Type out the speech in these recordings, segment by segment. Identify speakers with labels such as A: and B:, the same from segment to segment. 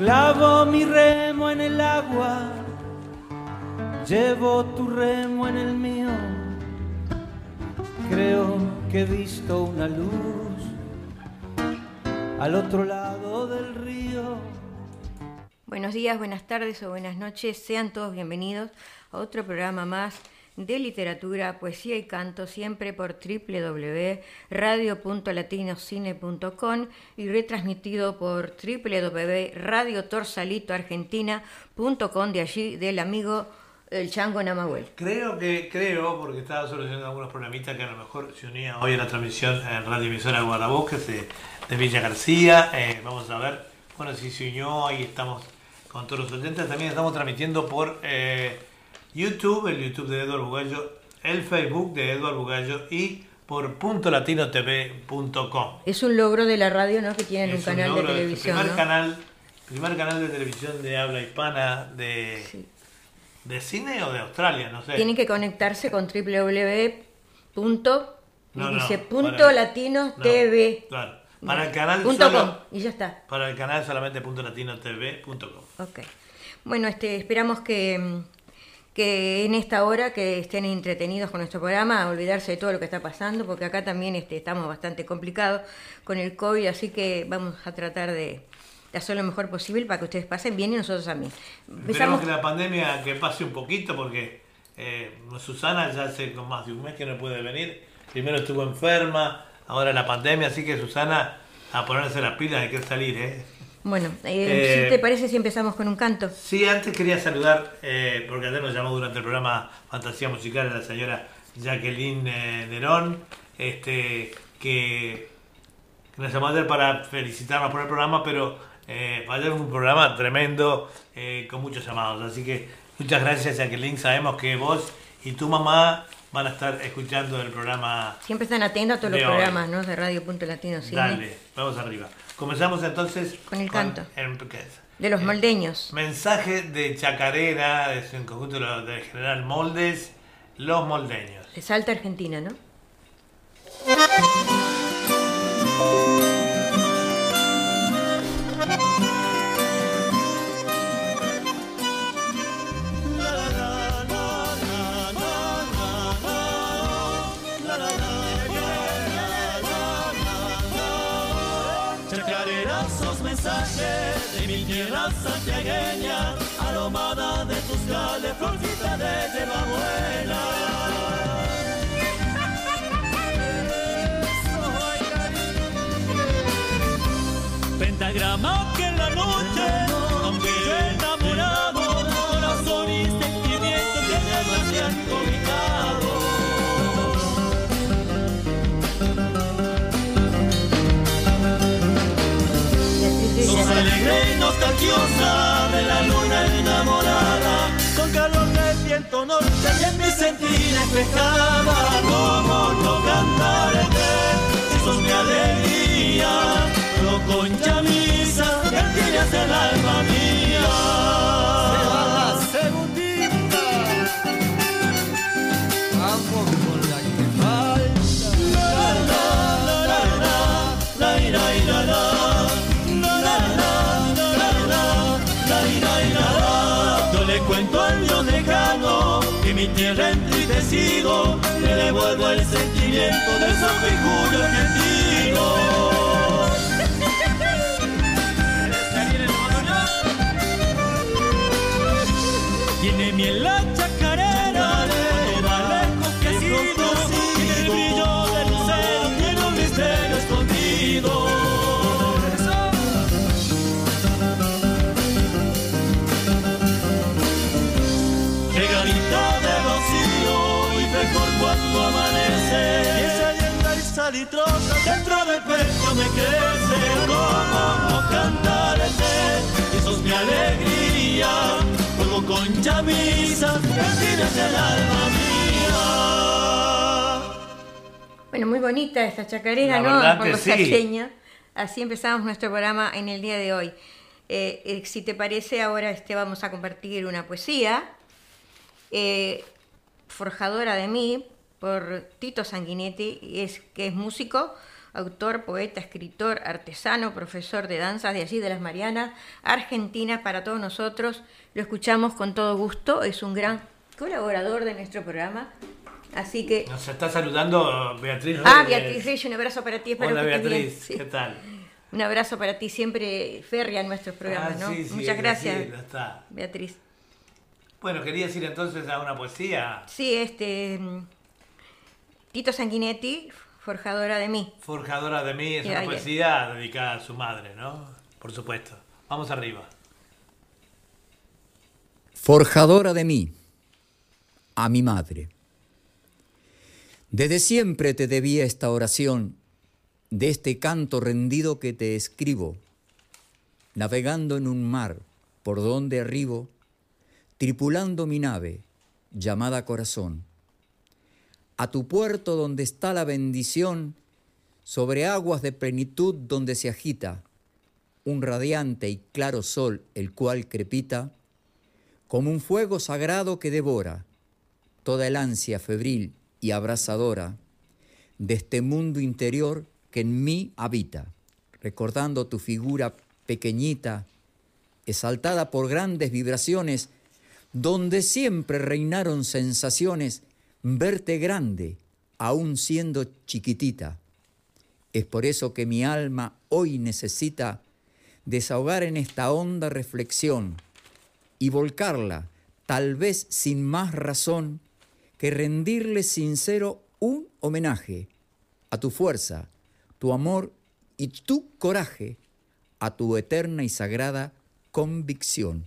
A: Clavo mi remo en el agua, llevo tu remo en el mío. Creo que he visto una luz al otro lado del río.
B: Buenos días, buenas tardes o buenas noches. Sean todos bienvenidos a otro programa más de literatura, poesía y canto, siempre por www.radio.latinocine.com y retransmitido por www.radiotorsalitoargentina.com de allí del amigo el Chango Namahuel.
C: Creo que, creo, porque estaba solucionando algunos problemitas que a lo mejor se unía hoy a la transmisión en Radio Emisora Guardabosques de, de Villa García. Eh, vamos a ver, bueno, si se unió, ahí estamos con todos los oyentes. También estamos transmitiendo por... Eh, YouTube, el YouTube de Eduardo Bugallo, el Facebook de Eduardo Bugallo y por puntolatinotv.com.
B: Es un logro de la radio, ¿no? Que tienen un canal de televisión.
C: El primer, canal, primer canal de televisión de habla hispana de, de cine o de Australia, no sé.
B: Tienen que conectarse con www.
C: No,
B: dice
C: no,
B: punto
C: para-
B: latino
C: no,
B: TV.
C: Claro. Para el canal
B: Punto
C: solo-
B: com, y ya está.
C: Para el canal solamente puntolatinotv.com.
B: Ok. Bueno, este, esperamos que, mm, que en esta hora que estén entretenidos con nuestro programa, a olvidarse de todo lo que está pasando, porque acá también este, estamos bastante complicados con el COVID, así que vamos a tratar de, de hacer lo mejor posible para que ustedes pasen bien y nosotros también.
C: Esperemos
B: Empezamos
C: que la pandemia que pase un poquito porque eh, Susana ya hace más de un mes que no puede venir. Primero estuvo enferma, ahora la pandemia, así que Susana a ponerse las pilas hay que salir, ¿eh?
B: Bueno, eh,
C: Eh,
B: si te parece si empezamos con un canto.
C: Sí, antes quería saludar, eh, porque ayer nos llamó durante el programa Fantasía Musical a la señora Jacqueline eh, Nerón, este, que, que nos llamó ayer para felicitarnos por el programa, pero eh, ayer fue un programa tremendo, eh, con muchos llamados. Así que muchas gracias Jacqueline, sabemos que vos y tu mamá van a estar escuchando el programa.
B: Siempre están atentos a todos los
C: hoy.
B: programas ¿no? de Radio Punto Latino Cine,
C: Dale, vamos arriba. Comenzamos entonces
B: Con el canto. de los
C: Eh,
B: moldeños.
C: Mensaje de Chacarera, es un conjunto del general Moldes, Los Moldeños.
B: De Salta, Argentina, ¿no?
D: Mi tierra santiagueña, aromada de tus cales, florcita de yerba buena. Pentagrama que en la noche, nostalgiosa de la luna enamorada, con calor del viento norte y en mi sentir reflejada. Como no cantarte, si sos mi alegría, no con chamisa, que tienes el alma mía. y te sigo, te devuelvo el sentimiento de esa figura argentina. Pecho me crece. Como no cantarte, eso es mi alegría. Juego con chamisas, que tienes el alma mía.
B: Bueno, muy bonita esta chacarera,
C: La
B: ¿no? Por
C: que
B: los
C: sí.
B: Así empezamos nuestro programa en el día de hoy. Eh, eh, si te parece, ahora este, vamos a compartir una poesía, eh, Forjadora de mí, por Tito Sanguinetti, y es, que es músico, autor, poeta, escritor, artesano, profesor de danzas de allí de las Marianas, Argentina, para todos nosotros. Lo escuchamos con todo gusto, es un gran colaborador de nuestro programa. Así que.
C: Nos está saludando Beatriz
B: Ah, Beatriz Reyes, un abrazo para ti.
C: Espero Hola Beatriz, ¿qué tal?
B: Un abrazo para ti, siempre férrea en nuestros programas,
C: ah,
B: ¿no?
C: Sí, sí,
B: Muchas gracias,
C: está.
B: Beatriz.
C: Bueno, quería decir entonces a una poesía.
B: Sí, este. Tito Sanguinetti, Forjadora de mí.
C: Forjadora de mí es una poesía dedicada a su madre, ¿no? Por supuesto. Vamos arriba.
E: Forjadora de mí, a mi madre. Desde siempre te debía esta oración, de este canto rendido que te escribo, navegando en un mar por donde arribo, tripulando mi nave llamada corazón a tu puerto donde está la bendición, sobre aguas de plenitud donde se agita un radiante y claro sol, el cual crepita, como un fuego sagrado que devora toda el ansia febril y abrasadora de este mundo interior que en mí habita, recordando tu figura pequeñita, exaltada por grandes vibraciones, donde siempre reinaron sensaciones verte grande, aún siendo chiquitita. Es por eso que mi alma hoy necesita desahogar en esta honda reflexión y volcarla, tal vez sin más razón que rendirle sincero un homenaje a tu fuerza, tu amor y tu coraje, a tu eterna y sagrada convicción.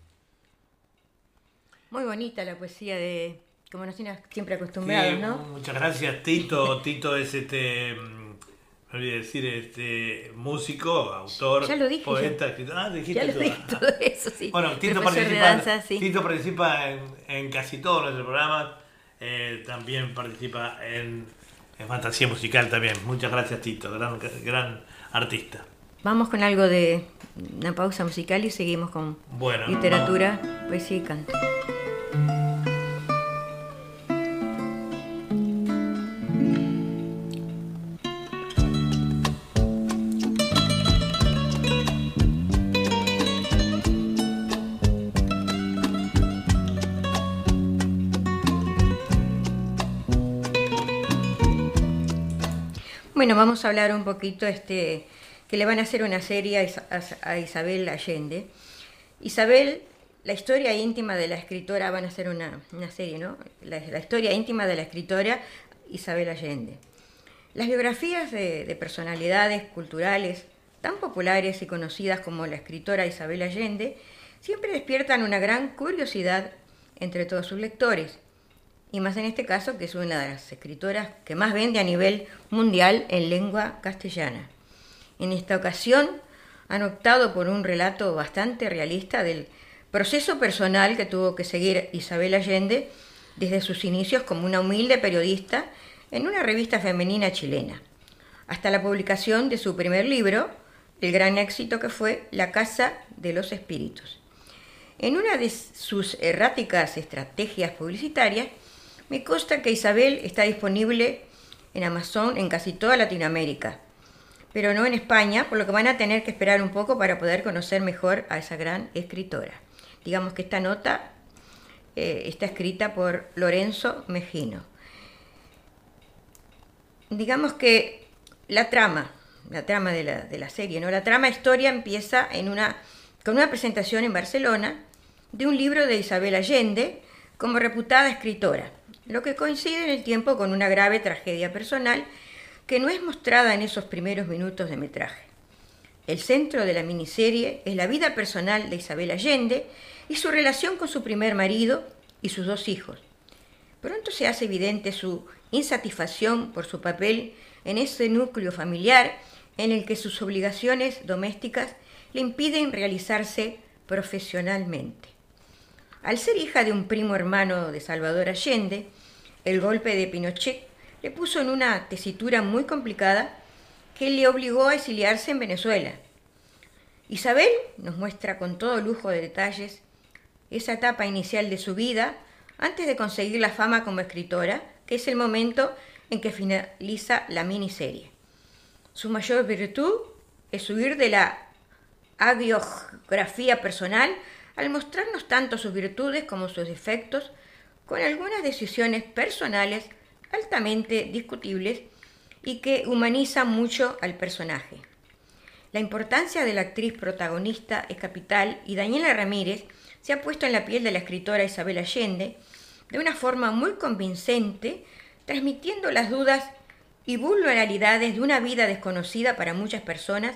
B: Muy bonita la poesía de como nos tienes siempre acostumbrados, ¿no?
C: Muchas gracias, Tito. Tito es este, mm, me olvidé decir, este músico, autor, poeta, escritor. Ah, dijiste
B: ya lo dije todo eso, sí.
C: Bueno, Tito participa, Tito participa en, casi todos nuestros programas. Eh, también participa en, fantasía musical también. Muchas gracias, Tito, gran, gran artista.
B: Vamos con algo de una pausa musical y seguimos con literatura, poesía y canto. Bueno, vamos a hablar un poquito, este, que le van a hacer una serie a, Isabel Allende. Isabel, la historia íntima de la escritora, van a hacer una, serie, ¿no? La, historia íntima de la escritora Isabel Allende. Las biografías de, personalidades culturales tan populares y conocidas como la escritora Isabel Allende siempre despiertan una gran curiosidad entre todos sus lectores y más en este caso que es una de las escritoras que más vende a nivel mundial en lengua castellana. En esta ocasión han optado por un relato bastante realista del proceso personal que tuvo que seguir Isabel Allende desde sus inicios como una humilde periodista en una revista femenina chilena, hasta la publicación de su primer libro, el gran éxito que fue La Casa de los Espíritus. En una de sus erráticas estrategias publicitarias, me consta que Isabel está disponible en Amazon en casi toda Latinoamérica, pero no en España, por lo que van a tener que esperar un poco para poder conocer mejor a esa gran escritora. Digamos que esta nota eh, está escrita por Lorenzo Mejino. Digamos que la trama, la trama de la, de la serie, ¿no? La trama historia empieza en una, con una presentación en Barcelona de un libro de Isabel Allende como reputada escritora lo que coincide en el tiempo con una grave tragedia personal que no es mostrada en esos primeros minutos de metraje. El centro de la miniserie es la vida personal de Isabel Allende y su relación con su primer marido y sus dos hijos. Pronto se hace evidente su insatisfacción por su papel en ese núcleo familiar en el que sus obligaciones domésticas le impiden realizarse profesionalmente. Al ser hija de un primo hermano de Salvador Allende, el golpe de Pinochet le puso en una tesitura muy complicada que le obligó a exiliarse en Venezuela. Isabel nos muestra con todo lujo de detalles esa etapa inicial de su vida antes de conseguir la fama como escritora, que es el momento en que finaliza la miniserie. Su mayor virtud es huir de la agiografía personal al mostrarnos tanto sus virtudes como sus defectos, con algunas decisiones personales altamente discutibles y que humanizan mucho al personaje. La importancia de la actriz protagonista es capital y Daniela Ramírez se ha puesto en la piel de la escritora Isabel Allende de una forma muy convincente, transmitiendo las dudas y vulnerabilidades de una vida desconocida para muchas personas.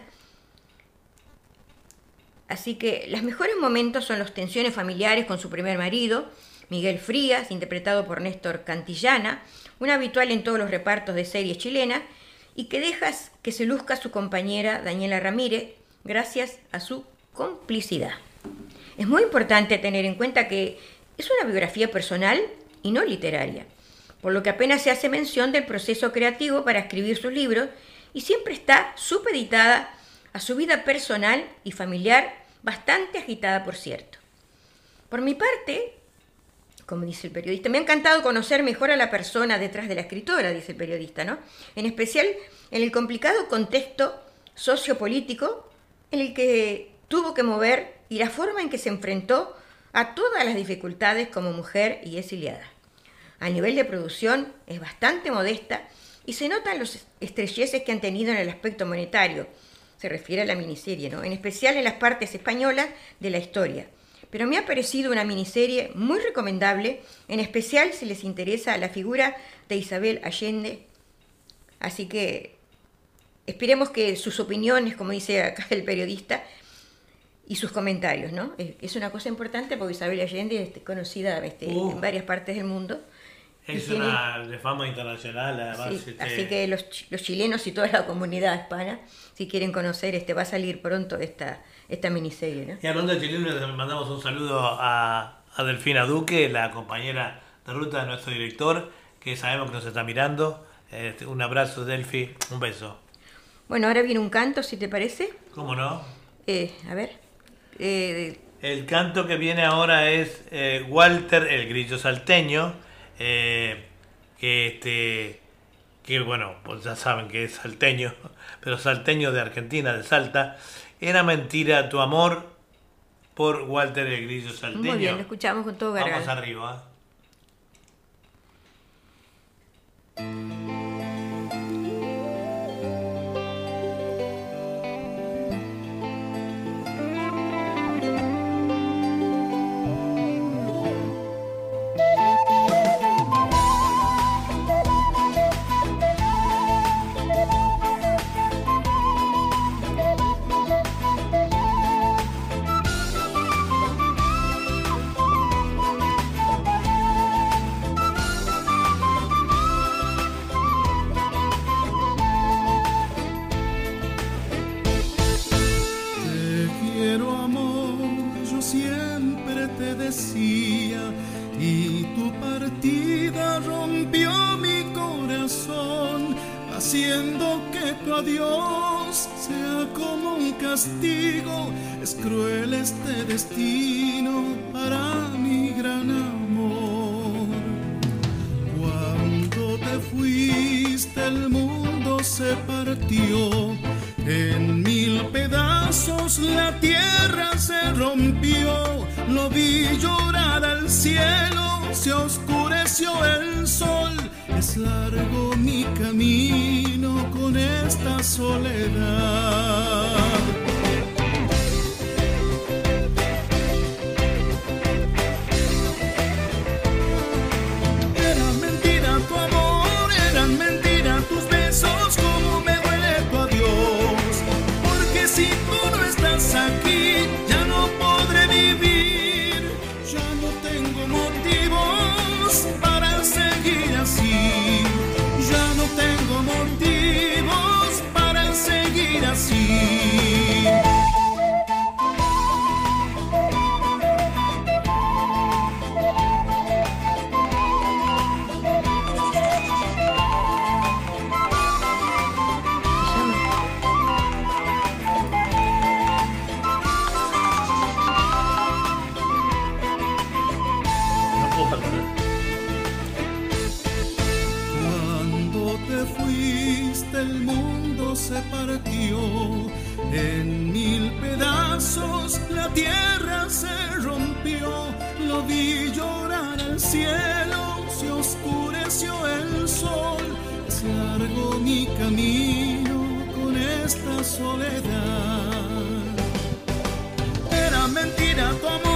B: Así que los mejores momentos son las tensiones familiares con su primer marido, Miguel Frías, interpretado por Néstor Cantillana, un habitual en todos los repartos de series chilenas, y que dejas que se luzca su compañera Daniela Ramírez gracias a su complicidad. Es muy importante tener en cuenta que es una biografía personal y no literaria, por lo que apenas se hace mención del proceso creativo para escribir sus libros y siempre está supeditada a su vida personal y familiar, bastante agitada por cierto. Por mi parte, como dice el periodista. Me ha encantado conocer mejor a la persona detrás de la escritora, dice el periodista, ¿no? En especial en el complicado contexto sociopolítico en el que tuvo que mover y la forma en que se enfrentó a todas las dificultades como mujer y exiliada. A nivel de producción es bastante modesta y se notan los estrecheces que han tenido en el aspecto monetario, se refiere a la miniserie, ¿no? en especial en las partes españolas de la historia pero me ha parecido una miniserie muy recomendable, en especial si les interesa la figura de Isabel Allende. Así que esperemos que sus opiniones, como dice acá el periodista, y sus comentarios, ¿no? Es una cosa importante porque Isabel Allende es conocida este, uh. en varias partes del mundo.
F: Es una de fama internacional, además.
B: Este así que los, los, chilenos y toda la comunidad hispana, si quieren conocer, este va a salir pronto esta, esta miniserie. ¿no?
F: Y hablando de chilenos, le mandamos un saludo a, a, Delfina Duque, la compañera de ruta de nuestro director, que sabemos que nos está mirando. Este, un abrazo, Delfi, un beso.
B: Bueno, ahora viene un canto, si te parece.
F: ¿Cómo no?
B: Eh, a ver.
F: Eh, el canto que viene ahora es eh, Walter el Grillo Salteño, que este que bueno, pues ya saben que es salteño, pero salteño de Argentina, de Salta, era mentira tu amor por Walter el Grillo Salteño.
B: Muy bien, lo escuchamos con todo garganta.
F: Vamos arriba. te decía y tu partida rompió mi corazón, haciendo que tu adiós sea como un castigo. Es cruel este destino para mi gran amor. Cuando te fuiste el mundo se partió en mil pedazos la tierra se rompió, lo vi llorar al cielo, se oscureció el sol. Es largo mi camino con esta soledad. Era mentira tu amor,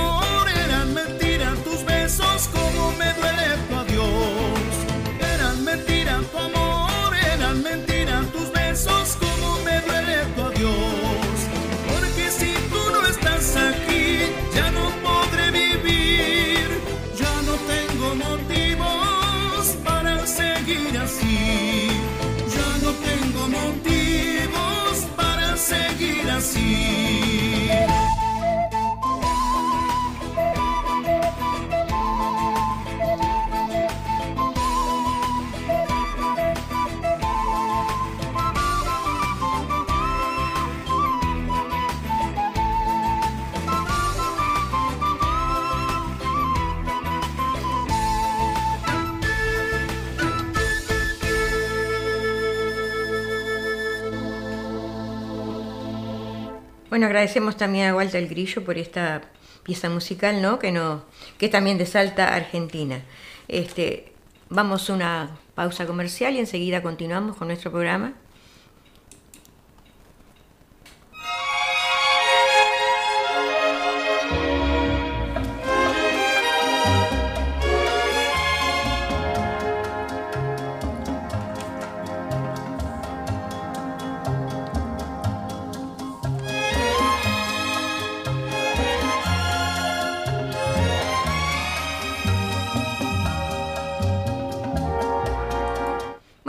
B: Bueno, agradecemos también a Walter Grillo por esta pieza musical, ¿no? Que, no, que es también de Salta, Argentina. Este, vamos a una pausa comercial y enseguida continuamos con nuestro programa.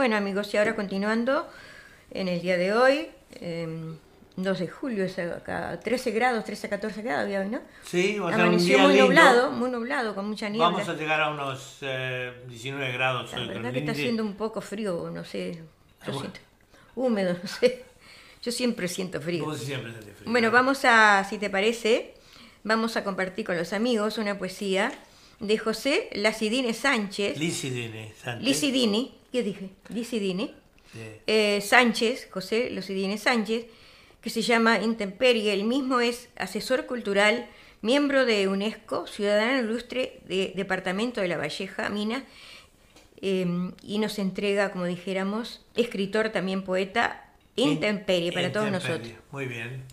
B: Bueno amigos, y ahora continuando en el día de hoy, eh, 2 de julio, es acá, 13 grados, 13 a 14 grados había hoy, ¿no?
C: Sí, va a ser un día
B: muy
C: lindo.
B: nublado, muy nublado, con mucha niebla.
C: Vamos a llegar a unos eh, 19 grados
B: La
C: hoy
B: verdad que está haciendo un poco frío, no sé, yo
C: bueno.
B: siento, húmedo, no sé. Yo siempre siento frío.
C: Vos siempre frío.
B: Bueno, vamos a, si te parece, vamos a compartir con los amigos una poesía de José Lacidine Sánchez.
C: Licidine, Sánchez.
B: Licidini, ¿qué dije? Licidini.
C: Sí.
B: Eh, Sánchez, José Lucidine Sánchez, que se llama Intemperie. El mismo es asesor cultural, miembro de UNESCO, ciudadano ilustre de Departamento de La Valleja, Minas, eh, y nos entrega, como dijéramos, escritor, también poeta, Intemperie para todos nosotros.
C: Muy bien.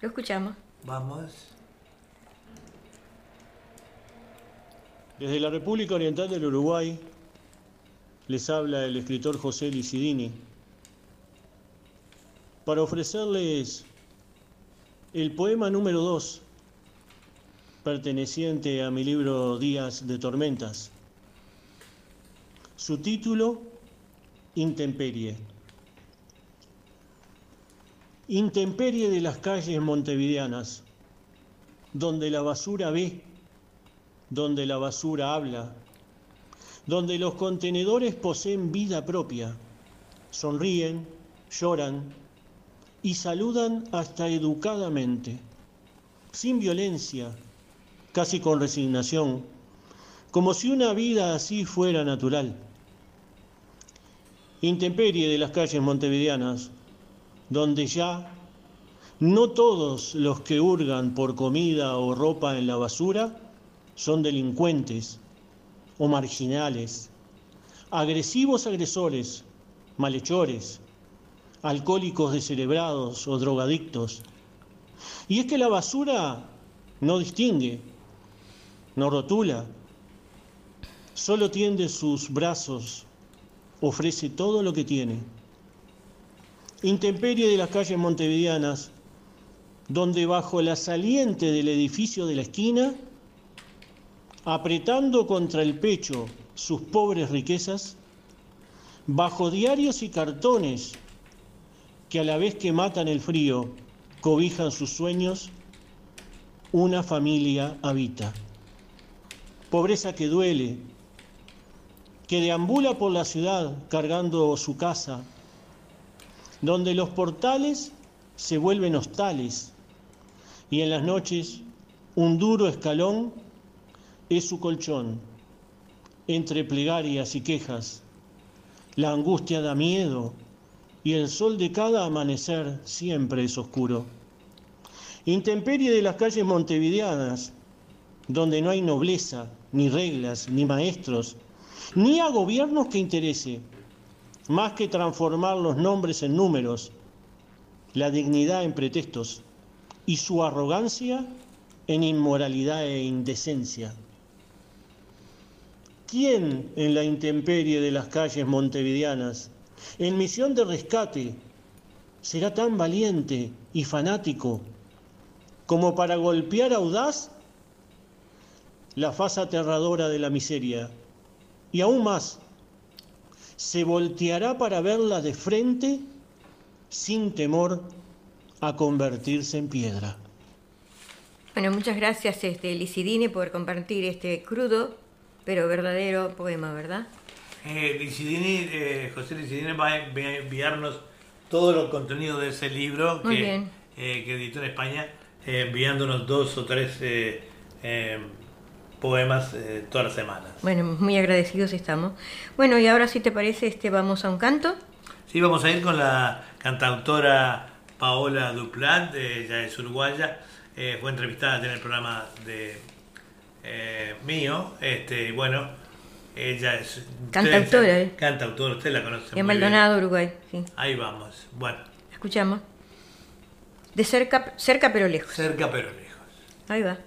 B: Lo escuchamos.
C: Vamos.
G: Desde la República Oriental del Uruguay les habla el escritor José Licidini para ofrecerles el poema número 2 perteneciente a mi libro Días de Tormentas. Su título, Intemperie. Intemperie de las calles montevideanas, donde la basura ve donde la basura habla, donde los contenedores poseen vida propia, sonríen, lloran y saludan hasta educadamente, sin violencia, casi con resignación, como si una vida así fuera natural. Intemperie de las calles montevideanas, donde ya no todos los que hurgan por comida o ropa en la basura son delincuentes o marginales, agresivos agresores, malhechores, alcohólicos descerebrados o drogadictos. Y es que la basura no distingue, no rotula, solo tiende sus brazos, ofrece todo lo que tiene. Intemperie de las calles montevideanas, donde bajo la saliente del edificio de la esquina, apretando contra el pecho sus pobres riquezas, bajo diarios y cartones que a la vez que matan el frío, cobijan sus sueños, una familia habita. Pobreza que duele, que deambula por la ciudad cargando su casa, donde los portales se vuelven hostales y en las noches un duro escalón es su colchón. Entre plegarias y quejas, la angustia da miedo y el sol de cada amanecer siempre es oscuro. Intemperie de las calles montevideanas, donde no hay nobleza, ni reglas, ni maestros, ni a gobiernos que interese, más que transformar los nombres en números, la dignidad en pretextos y su arrogancia en inmoralidad e indecencia. ¿Quién en la intemperie de las calles montevideanas, en misión de rescate, será tan valiente y fanático como para golpear audaz la faz aterradora de la miseria? Y aún más, se volteará para verla de frente sin temor a convertirse en piedra.
B: Bueno, muchas gracias este, Licidine por compartir este crudo pero verdadero poema, ¿verdad?
C: Eh, Licidini, eh, José Licidini va a enviarnos todo los contenido de ese libro
B: Muy
C: que,
B: bien.
C: eh, que editó en España, enviándonos dos o tres poemas eh, todas las semanas.
B: Bueno, muy agradecidos estamos. Bueno, y ahora si te parece, este, vamos a un canto.
C: Sí, vamos a ir con la cantautora Paola Duplat, eh, ella es uruguaya, eh, fue entrevistada en el programa de eh, mío, este, y bueno, ella es...
B: Cantautora,
C: usted-
B: eh.
C: Cantautora, usted la conoce. Bien.
B: Maldonado, Uruguay. Sí.
C: Ahí vamos, bueno,
B: Escuchamos. De cerca, cerca pero lejos.
C: cerca pero lejos.
B: Ahí va.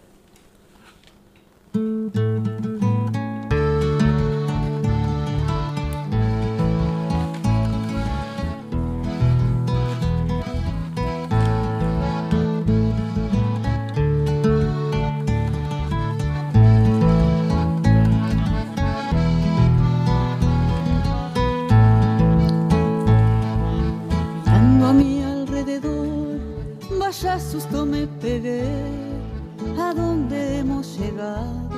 H: Vaya susto me pegué. ¿A dónde hemos llegado?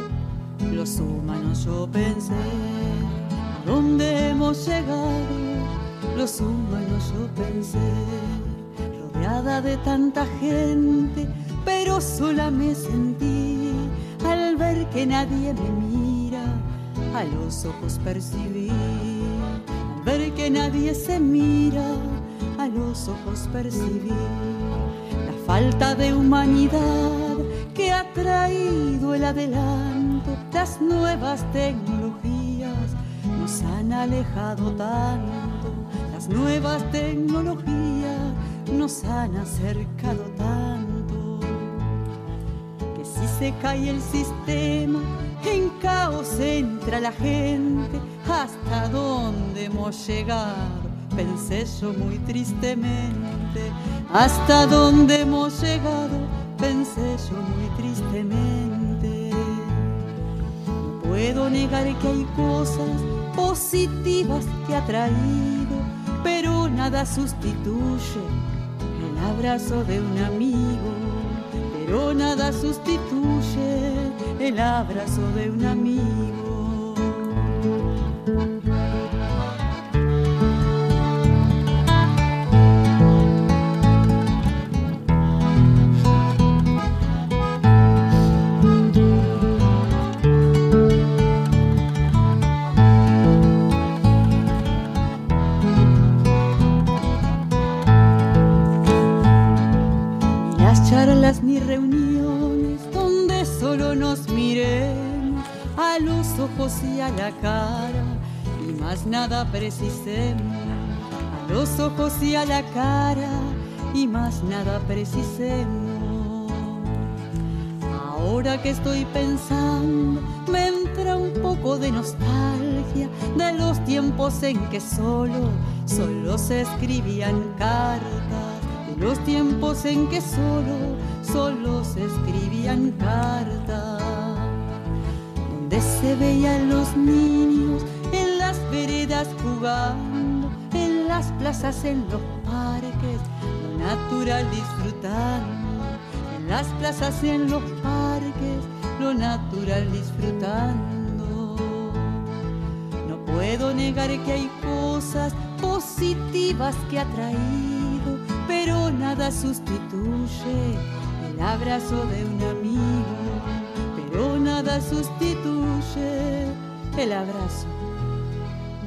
H: Los humanos yo pensé. ¿A dónde hemos llegado? Los humanos yo pensé. Rodeada de tanta gente, pero sola me sentí al ver que nadie me mira. A los ojos percibí al ver que nadie se mira, a los ojos percibí falta de humanidad que ha traído el adelanto. Las nuevas tecnologías nos han alejado tanto, las nuevas tecnologías nos han acercado tanto que si se cae el sistema, en caos entra la gente. ¿Hasta dónde hemos llegado? Pensé yo muy tristemente. ¿Hasta dónde hemos llegado? Pensé yo muy tristemente. No puedo negar que hay cosas positivas que ha traído, pero nada sustituye el abrazo de un amigo pero nada sustituye el abrazo de un amigo. Ojos y a la cara y más nada precisemos. A los ojos y a la cara y más nada precisemos. Ahora que estoy pensando me entra un poco de nostalgia de los tiempos en que solo solo se escribían cartas. De los tiempos en que solo, solo se escribían cartas, donde se veían los niños en las veredas jugando, en las plazas, en los parques, lo natural disfrutando, en las plazas, en los parques, lo natural disfrutando. No puedo negar que hay cosas positivas que ha traído, pero nada sustituye el abrazo de un amigo, nada sustituye el abrazo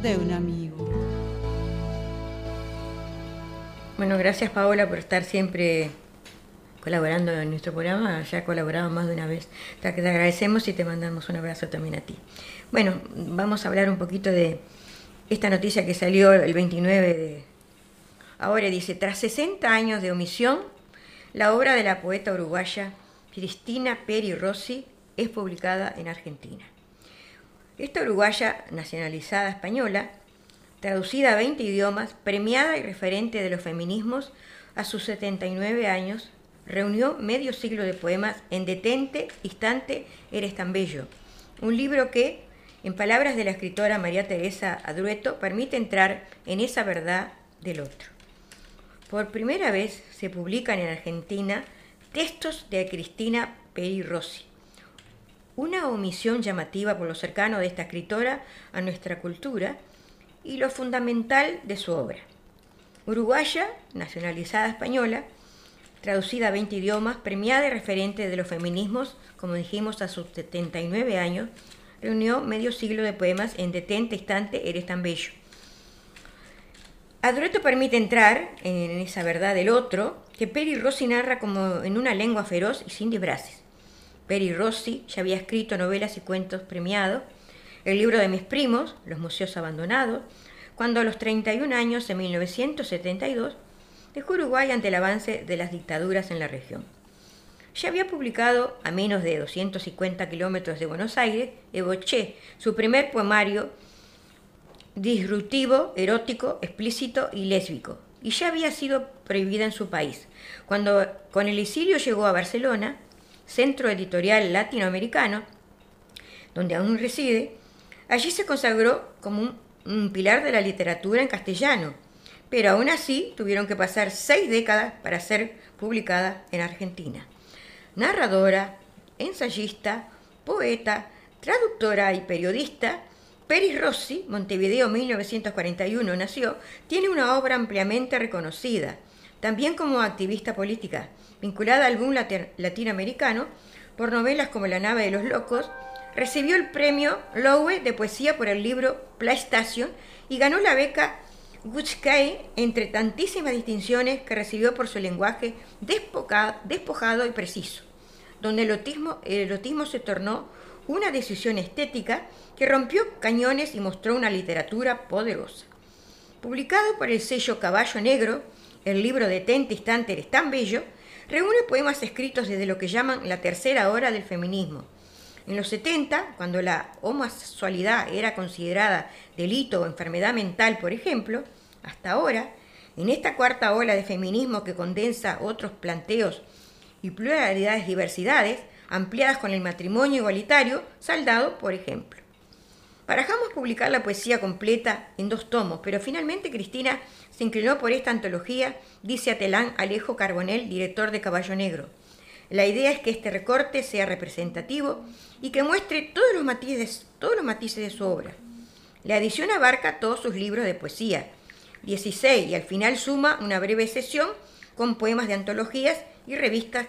H: de un amigo.
B: Bueno, gracias Paola por estar siempre colaborando en nuestro programa. Ya ha colaborado más de una vez. Te agradecemos y te mandamos un abrazo también a ti. Bueno, vamos a hablar un poquito de esta noticia que salió el 29 de... Ahora dice, tras 60 años de omisión, la obra de la poeta uruguaya Cristina Peri Rossi es publicada en Argentina. Esta uruguaya nacionalizada española traducida a 20 idiomas, premiada y referente de los feminismos, a sus 79 años, reunió medio siglo de poemas en Detente, Instante, Eres tan bello, un libro que, en palabras de la escritora María Teresa Adrueto, permite entrar en esa verdad del otro. Por primera vez se publican en Argentina textos de Cristina Peri Rossi, una omisión llamativa por lo cercano de esta escritora a nuestra cultura, y lo fundamental de su obra. Uruguaya, nacionalizada española, traducida a 20 idiomas, premiada y referente de los feminismos, como dijimos a sus 79 años, reunió medio siglo de poemas en Detente instante, eres tan bello. Adroeto permite entrar en esa verdad del otro que Peri Rossi narra como en una lengua feroz y sin disfraces. Peri Rossi ya había escrito novelas y cuentos premiados, el libro de mis primos, Los Museos Abandonados, cuando a los 31 años, en 1972, dejó Uruguay ante el avance de las dictaduras en la región. Ya había publicado, a menos de 250 kilómetros de Buenos Aires, Eboché, su primer poemario disruptivo, erótico, explícito y lésbico, y ya había sido prohibida en su país. Cuando con el exilio llegó a Barcelona, centro editorial latinoamericano, donde aún reside, Allí se consagró como un, pilar de la literatura en castellano, pero aún así tuvieron que pasar seis décadas para ser publicada en Argentina. Narradora, ensayista, poeta, traductora y periodista, Peris Rossi, Montevideo 1941 nació, tiene una obra ampliamente reconocida, también como activista política, vinculada al boom latinoamericano por novelas como La nave de los locos, recibió el premio Lowe de poesía por el libro PlayStation y ganó la beca Gutskai entre tantísimas distinciones que recibió por su lenguaje despojado y preciso, donde el erotismo, el erotismo se tornó una decisión estética que rompió cañones y mostró una literatura poderosa. Publicado por el sello Caballo Negro, el libro de Tente Instante es tan bello, reúne poemas escritos desde lo que llaman la tercera hora del feminismo, en los 70, cuando la homosexualidad era considerada delito o enfermedad mental, por ejemplo, hasta ahora, en esta cuarta ola de feminismo que condensa otros planteos y pluralidades, diversidades, ampliadas con el matrimonio igualitario, saldado, por ejemplo. Barajamos publicar la poesía completa en dos tomos, pero finalmente Cristina se inclinó por esta antología, dice Atelán Alejo Carbonel, director de Caballo Negro. La idea es que este recorte sea representativo y que muestre todos los matices, de su obra. La edición abarca todos sus libros de poesía, 16, y al final suma una breve sesión con poemas de antologías y revistas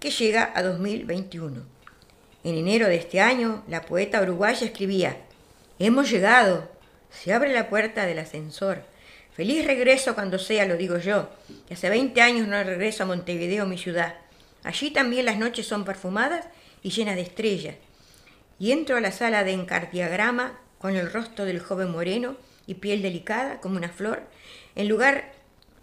B: que llega a 2021. En enero de este año, la poeta uruguaya escribía, Hemos llegado, se abre la puerta del ascensor. Feliz regreso cuando sea, lo digo yo, que hace 20 años no regreso a Montevideo, mi ciudad. Allí también las noches son perfumadas y llenas de estrellas. Y entro a la sala de encardiagrama con el rostro del joven moreno y piel delicada como una flor, en lugar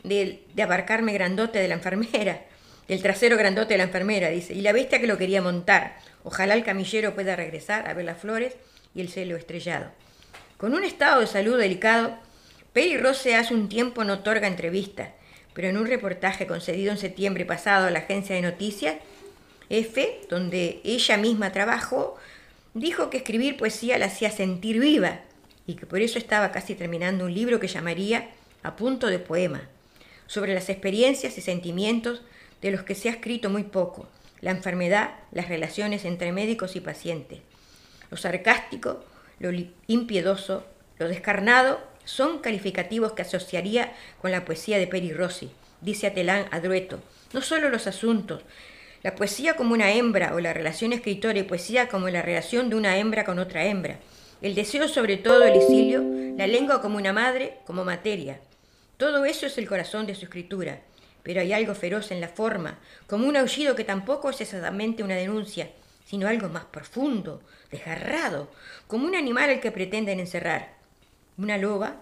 B: de, abarcarme grandote de la enfermera, del trasero grandote de la enfermera, dice, y la bestia que lo quería montar. Ojalá el camillero pueda regresar a ver las flores y el cielo estrellado. Con un estado de salud delicado, Peri Rose hace un tiempo no otorga entrevistas, pero en un reportaje concedido en septiembre pasado a la agencia de noticias, F, donde ella misma trabajó, dijo que escribir poesía la hacía sentir viva y que por eso estaba casi terminando un libro que llamaría A punto de poema, sobre las experiencias y sentimientos de los que se ha escrito muy poco, la enfermedad, las relaciones entre médicos y pacientes. Lo sarcástico, lo impiedoso, lo descarnado son calificativos que asociaría con la poesía de Peri Rossi, dice Atelán Adrueto. No solo los asuntos, la poesía como una hembra o la relación escritora y poesía como la relación de una hembra con otra hembra. El deseo sobre todo, el exilio, la lengua como una madre, como materia. Todo eso es el corazón de su escritura, pero hay algo feroz en la forma, como un aullido que tampoco es exactamente una denuncia, sino algo más profundo, desgarrado, como un animal al que pretenden encerrar, una loba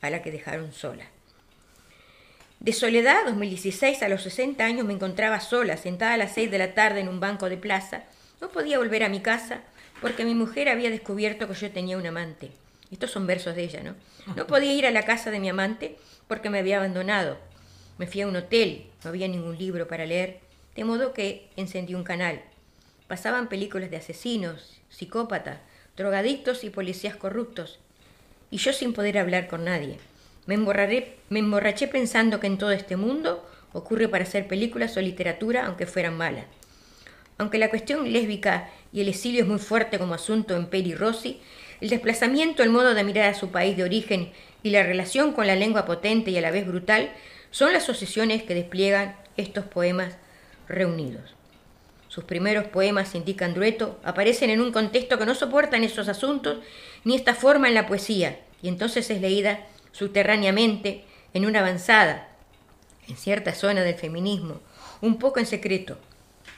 B: a la que dejaron sola. De Soledad, 2016, a los 60 años me encontraba sola, sentada a las 6 de la tarde en un banco de plaza. No podía volver a mi casa porque mi mujer había descubierto que yo tenía un amante. Estos son versos de ella, ¿no? No podía ir a la casa de mi amante porque me había abandonado. Me fui a un hotel, no había ningún libro para leer, de modo que encendí un canal. Pasaban películas de asesinos, psicópatas, drogadictos y policías corruptos, y yo sin poder hablar con nadie. Me, emborraché pensando que en todo este mundo ocurre para hacer películas o literatura, aunque fueran malas. Aunque la cuestión lésbica y el exilio es muy fuerte como asunto en Peri Rossi, el desplazamiento, el modo de mirar a su país de origen y la relación con la lengua potente y a la vez brutal son las sucesiones que despliegan estos poemas reunidos. Sus primeros poemas, indica Andrueto, aparecen en un contexto que no soportan esos asuntos ni esta forma en la poesía, y entonces es leída subterráneamente en una avanzada, en cierta zona del feminismo, un poco en secreto.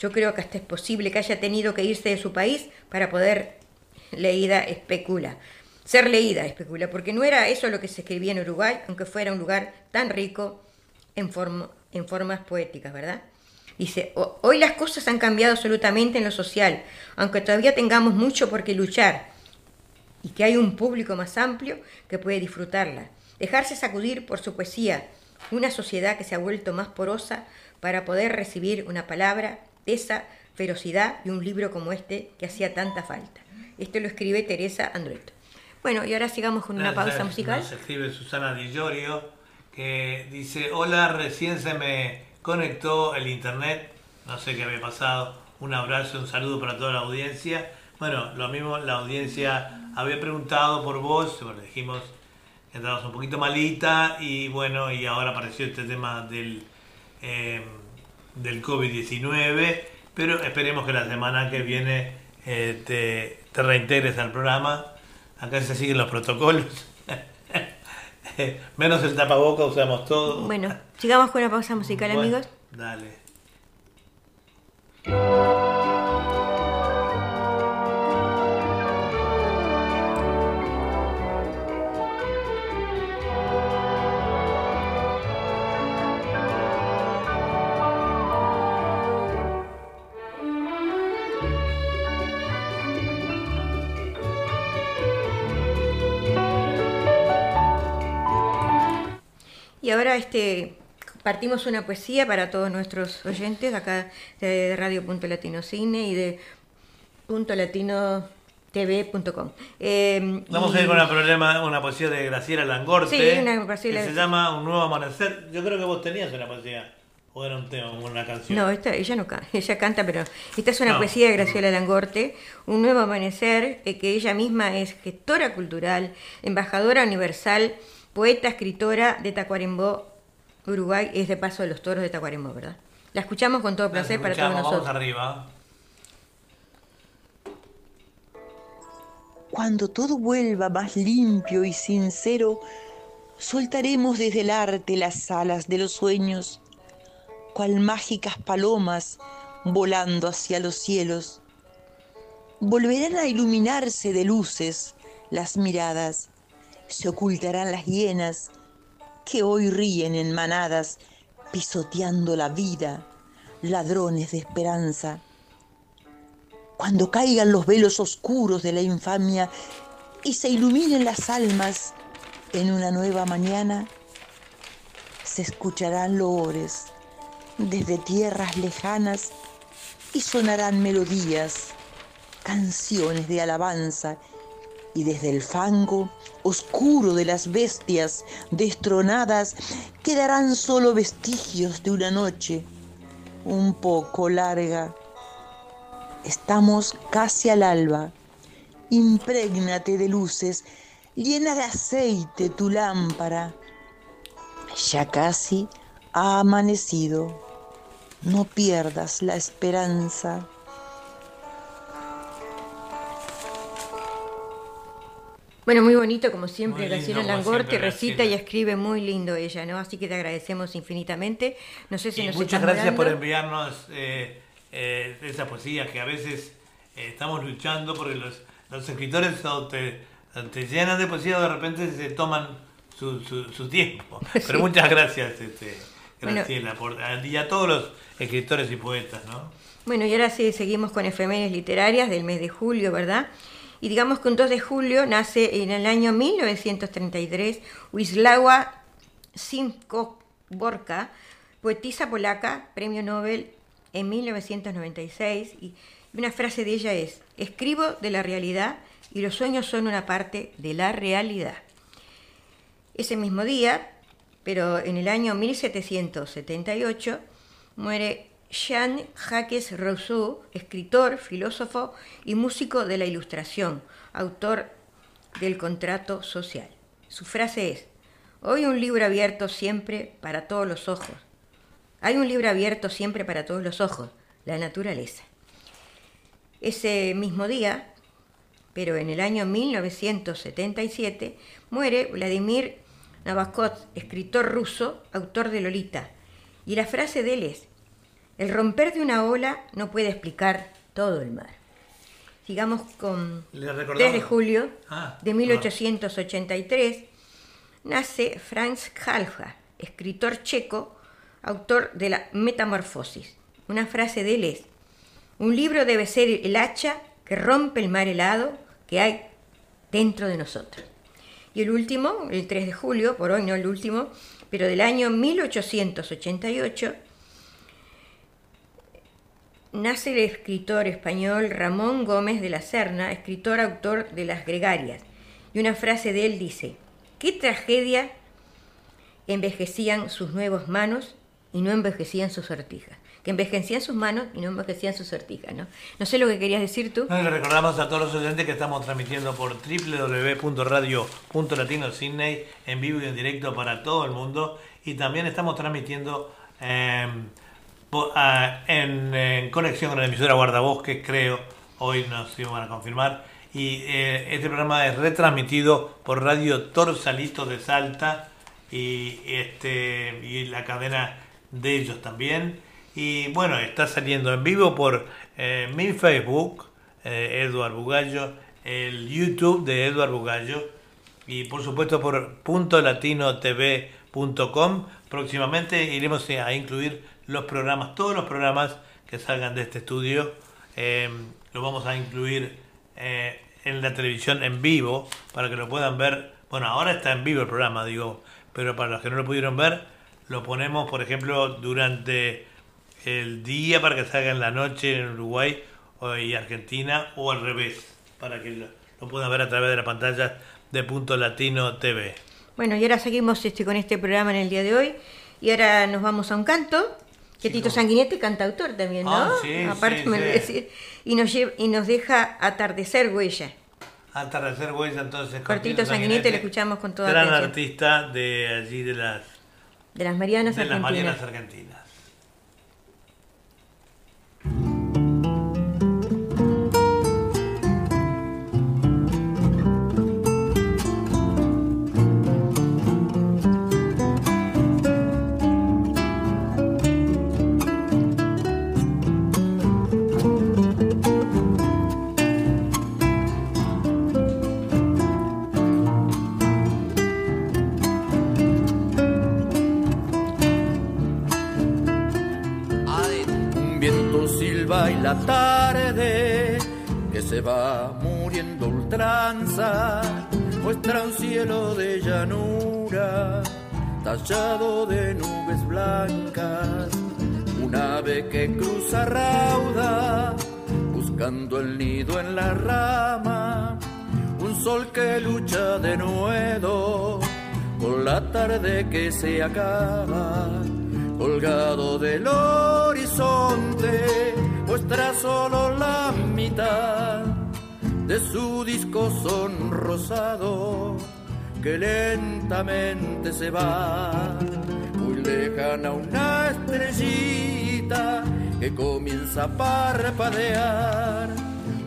B: Yo creo que hasta es posible que haya tenido que irse de su país para poder leída especula ser leída, especula, porque no era eso lo que se escribía en Uruguay, aunque fuera un lugar tan rico en, en formas poéticas, ¿verdad? Dice, hoy las cosas han cambiado absolutamente en lo social, aunque todavía tengamos mucho por qué luchar y que hay un público más amplio que puede disfrutarla. Dejarse sacudir por su poesía, una sociedad que se ha vuelto más porosa para poder recibir una palabra de esa ferocidad y un libro como este que hacía tanta falta. Esto lo escribe Teresa Andrueto. Bueno, y ahora sigamos con una pausa musical.
C: Nos escribe Susana Di Giorgio que dice, hola, recién se me conectó el internet, no sé qué había pasado, un abrazo, un saludo para toda la audiencia. Bueno, lo mismo, la audiencia había preguntado por vos, bueno, dijimos que estábamos un poquito malita y bueno, y ahora apareció este tema del, eh, del COVID-19, pero esperemos que la semana que viene eh, te, te reintegres al programa Acá se siguen los protocolos. Menos el tapaboca usamos todo.
B: Bueno, sigamos con la pausa musical, amigos.
C: Dale.
B: Este, partimos una poesía para todos nuestros oyentes acá de Radio Punto Latino Cine y de Punto Latino tv.com.
C: Eh, Vamos a ir con una, problema, una poesía de Graciela Langorte.
B: Sí, una poesía.
C: Que se llama Un nuevo amanecer. Yo creo que vos tenías una poesía. ¿O era un tema, una canción?
B: No, esta, ella no canta, ella canta, pero esta es una poesía de Graciela Langorte, Un nuevo amanecer, eh, que ella misma es gestora cultural, embajadora universal poeta, escritora de Tacuarembó, Uruguay, es de paso de los toros de Tacuarembó, ¿verdad? La escuchamos con todo placer para todos nosotros.
C: Vamos arriba.
I: Cuando todo vuelva más limpio y sincero, soltaremos desde el arte las alas de los sueños, cual mágicas palomas volando hacia los cielos. Volverán a iluminarse de luces las miradas se ocultarán las hienas que hoy ríen en manadas, pisoteando la vida, ladrones de esperanza. Cuando caigan los velos oscuros de la infamia y se iluminen las almas en una nueva mañana, se escucharán loores desde tierras lejanas y sonarán melodías, canciones de alabanza y desde el fango oscuro de las bestias destronadas quedarán solo vestigios de una noche un poco larga. Estamos casi al alba. Imprégnate de luces, llena de aceite tu lámpara. Ya casi ha amanecido. No pierdas la esperanza.
B: Bueno, muy bonito, como siempre, Graciela Langorte recita y escribe muy lindo ella, ¿no? Así que te agradecemos infinitamente. No sé si
C: Y
B: nos
C: muchas gracias por enviarnos eh, eh, esa poesía que a veces eh, estamos luchando porque los, los escritores te, te llenan de poesía de repente se toman su, su, su tiempo. Pero
B: Sí.
C: muchas gracias, este,
B: Bueno.
C: Graciela, por- y a todos los escritores y poetas, ¿no?
B: Bueno, y ahora sí seguimos con efemérides literarias del mes de julio, ¿verdad? Y digamos que un 2 de julio nace en el año 1933 Wisława Szymborska, poetisa polaca, premio Nobel en 1996. Y una frase de ella es, escribo de la realidad y los sueños son una parte de la realidad. Ese mismo día, pero en el año 1778, muere Jean-Jacques Rousseau, escritor, filósofo y músico de la Ilustración, autor del contrato social. Su frase es, hoy un libro abierto siempre para todos los ojos. Hay un libro abierto siempre para todos los ojos, la naturaleza. Ese mismo día, pero en el año 1977, muere Vladimir Nabokov, escritor ruso, autor de Lolita. Y la frase de él es, el romper de una ola no puede explicar todo el mar. Sigamos con
C: Le recordamos-
B: 3 de julio
C: Ah,
B: de 1883, nace Franz Kafka, escritor checo, autor de la Metamorfosis. Una frase de él es, un libro debe ser el hacha que rompe el mar helado que hay dentro de nosotros. Y el último, el 3 de julio, por hoy no el último, pero del año 1888, nace el escritor español Ramón Gómez de la Serna, escritor autor de Las Gregarias. Y una frase de él dice, qué tragedia envejecían sus nuevas manos y no envejecían sus sortijas. Que envejecían sus manos y no envejecían sus sortijas, ¿no? No sé lo que querías decir tú.
C: Le recordamos a todos los oyentes que estamos transmitiendo por www.radio.latino.sydney en vivo y en directo para todo el mundo y también estamos transmitiendo a- en, en conexión con la emisora Guardabosques, creo, hoy nos iban a confirmar. Y eh, este programa es retransmitido por Radio Torsalito de Salta y, este, y la cadena de ellos también. Y bueno, está saliendo en vivo por eh, mi Facebook, eh, Eduard Bugallo, el YouTube de Eduard Bugallo y por supuesto por puntolatinotv.com. Próximamente iremos a incluir los programas, todos los programas que salgan de este estudio, eh, lo vamos a incluir eh, en la televisión en vivo para que lo puedan ver. Bueno, ahora está en vivo el programa, digo, pero para los que no lo pudieron ver, lo ponemos, por ejemplo, durante el día para que salga en la noche en Uruguay y Argentina o al revés, para que lo, lo puedan ver a través de la pantalla de Punto Latino TV.
B: Bueno, y ahora seguimos este, con este programa en el día de hoy. Y ahora nos vamos a un canto. Que Tito Sanguinetti, cantautor también, ¿no?
C: Ah, sí,
B: Aparte
C: sí,
B: me
C: sí.
B: decir. Y nos, y nos deja atardecer huella.
C: Atardecer Huella, entonces. con
B: Cortito
C: Tito
B: Sanguinetti, lo escuchamos con toda
C: Gran
B: atención.
C: artista de allí, de las,
B: De las Marianas
C: de las
B: Argentinas.
C: Marianas Argentinas.
J: La tarde que se va muriendo ultranza muestra un cielo de llanura tallado de nubes blancas. Un ave que cruza rauda buscando el nido en la rama. Un sol que lucha de nuevo con la tarde que se acaba colgado del horizonte, muestra solo la mitad de su disco sonrosado que lentamente se va. Muy lejana una estrellita que comienza a parpadear,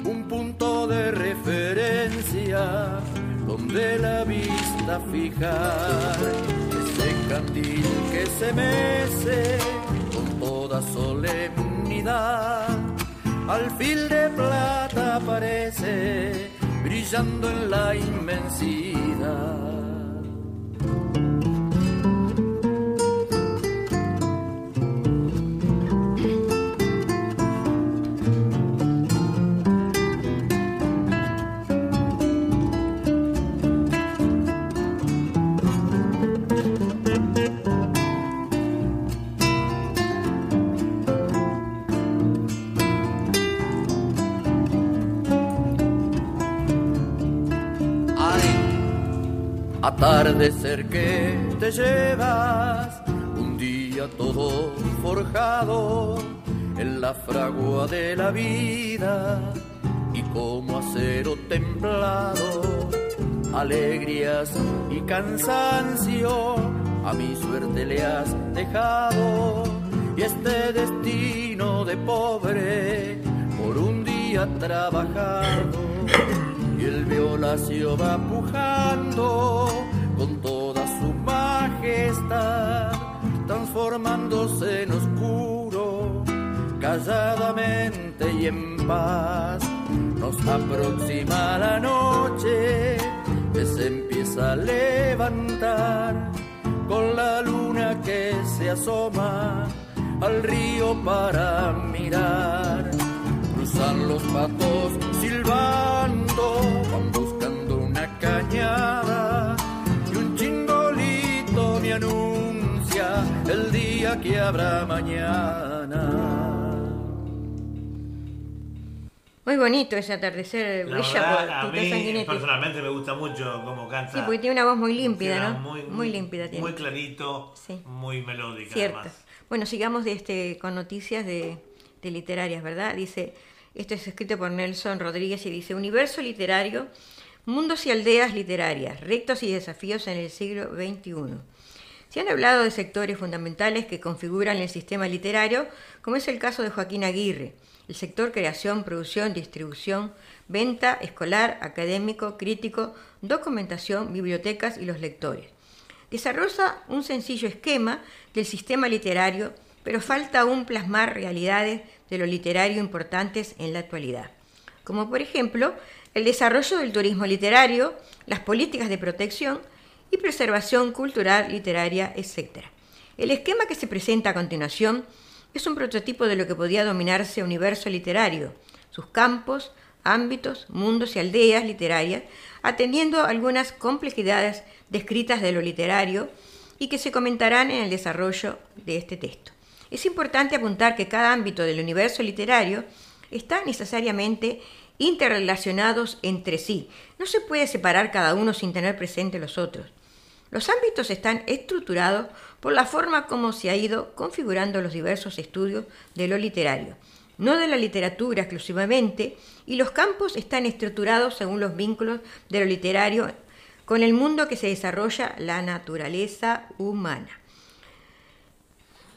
J: un punto de referencia donde de la vista fijar, ese candil que se mece con toda solemnidad, al fil de plata aparece brillando en la inmensidad. Atardecer que te llevas, un día todo forjado en la fragua de la vida y como acero templado, alegrías y cansancio a mi suerte le has dejado. Y este destino de pobre por un día trabajado y el violacio va pujando transformándose en oscuro, calladamente y en paz. Nos aproxima la noche que se empieza a levantar. Con la luna que se asoma al río para mirar. Cruzan los patos silbando, van buscando una cañada. Y un chingolito me anuncia el día que habrá mañana.
B: Muy bonito ese atardecer,
C: La
B: brilla
C: verdad,
B: por
C: a mí personalmente me gusta mucho cómo canta.
B: Sí, porque tiene una voz muy límpida, ¿no?
C: Muy,
B: Muy límpida tiene.
C: Muy clarito,
B: Sí.
C: muy melódica
B: Cierto.
C: además.
B: Bueno, sigamos de este, con noticias de, de literarias, ¿verdad? Dice, esto es escrito por Nelson Rodríguez y dice, Universo literario, mundos y aldeas literarias, retos y desafíos en el siglo XXI. Se han hablado de sectores fundamentales que configuran el sistema literario, como es el caso de Joaquín Aguirre, el sector creación, producción, distribución, venta, escolar, académico, crítico, documentación, bibliotecas y los lectores. Desarrolla un sencillo esquema del sistema literario, pero falta aún plasmar realidades de lo literario importantes en la actualidad, como por ejemplo el desarrollo del turismo literario, las políticas de protección y preservación cultural, literaria, etc. El esquema que se presenta a continuación es un prototipo de lo que podía dominarse universo literario, sus campos, ámbitos, mundos y aldeas literarias, atendiendo algunas complejidades descritas de lo literario y que se comentarán en el desarrollo de este texto. Es importante apuntar que cada ámbito del universo literario está necesariamente interrelacionados entre sí. No se puede separar cada uno sin tener presente los otros. Los ámbitos están estructurados por la forma como se ha ido configurando los diversos estudios de lo literario, no de la literatura exclusivamente, y los campos están estructurados según los vínculos de lo literario con el mundo que se desarrolla la naturaleza humana.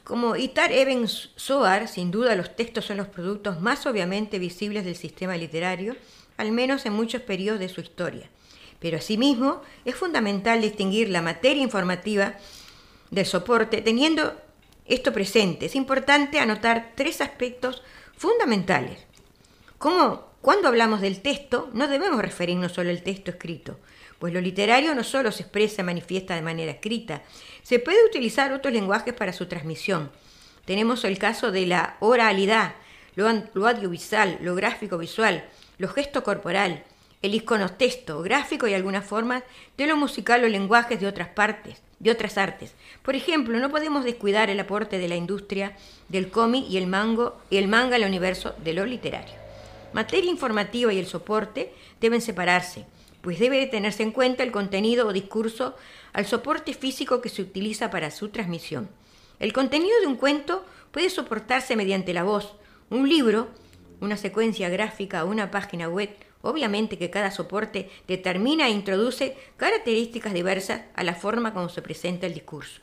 B: Como Itar Eben Soar, sin duda los textos son los productos más obviamente visibles del sistema literario, al menos en muchos periodos de su historia. Pero asimismo es fundamental distinguir la materia informativa del soporte teniendo esto presente. Es importante anotar tres aspectos fundamentales. Como cuando hablamos del texto, no debemos referirnos solo al texto escrito, pues lo literario no solo se expresa y manifiesta de manera escrita, se puede utilizar otros lenguajes para su transmisión. Tenemos el caso de la oralidad, lo, audiovisual, lo gráfico visual, lo gesto corporal, el iconotexto, gráfico y algunas formas de lo musical o lenguajes de otras partes, de otras artes. Por ejemplo, no podemos descuidar el aporte de la industria del cómic y el mango y el manga al universo de lo literario. Materia informativa y el soporte deben separarse, pues debe tenerse en cuenta el contenido o discurso al soporte físico que se utiliza para su transmisión. El contenido de un cuento puede soportarse mediante la voz, un libro, una secuencia gráfica o una página web. Obviamente que cada soporte determina e introduce características diversas a la forma como se presenta el discurso.